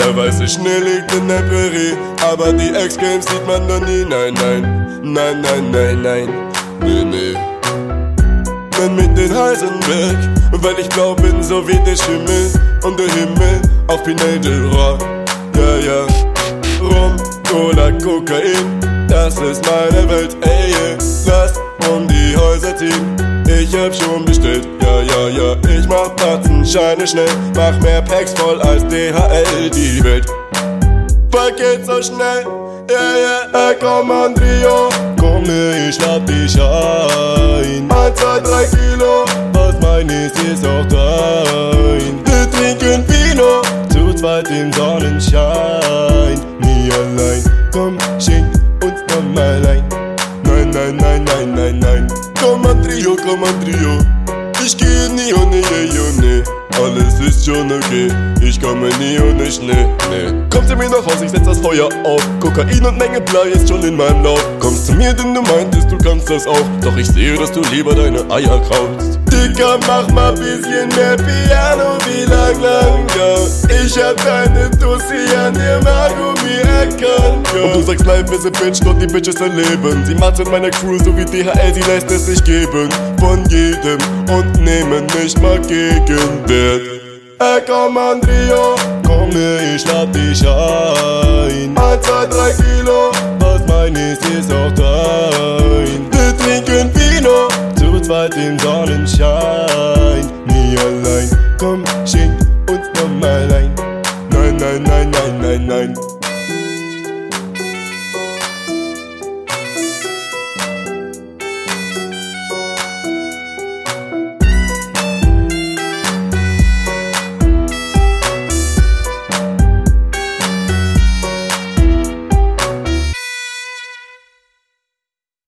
Der weiße Schnee liegt in der Prärie, aber die X-Games sieht man noch nie. Nein, nein, nein, nein, nein, nein, nee, nee. Bin mit den Heisen weg, weil ich blau bin, so wie der Schimmel und der Himmel auf Pinel del Roi. Ja, ja, Rum, Cola, Kokain, das ist meine Welt, ey, yeah. Lass um die Häuser ziehen. Ich hab schon bestellt, ja, ja, ja. Ich mach Platzen, scheine schnell. Mach mehr Packs voll als DHL, die Welt. Vergeht so schnell, ja, ja. Komm, Andrio. Komm ich lad dich ein. 1, 2, 3 Kilo. Was mein ist, auch dein. Wir trinken Vino. Zu zweit im Sonnenschein. Nie allein. Komm, schenk uns noch mal ein. Komm an Trio. Ich gehe nie ohne je, oh nee. Alles ist schon okay. Ich komme nie ohne Schnee, nee. Komm zu mir nach Hause, ich setz das Feuer auf. Kokain und Menge Blei ist schon in meinem Lauf. Kommst zu mir, denn du meintest, du kannst das auch. Doch ich sehe, dass du lieber deine Eier kraust. Dicker, mach mal bisschen mehr Piano, wie lang, lang, ja. Ich hab deine Tussi an dem ja. Und du sagst, bleib busy, Bitch, dort die Bitches erleben. Sie macht in meiner Crew, so wie DHL, sie lässt es sich geben. Von jedem und nehmen nicht mal Gegenwert. Ey, komm, Andrio, komm ich lad dich ein. 1, 2, 3 Kilo, was mein ist, ist auch dein. Wir trinken Vino, zu zweit im Sonnenschein. Nie allein, komm, schenk uns noch mal ein. Nein, nein, nein, nein, nein, nein.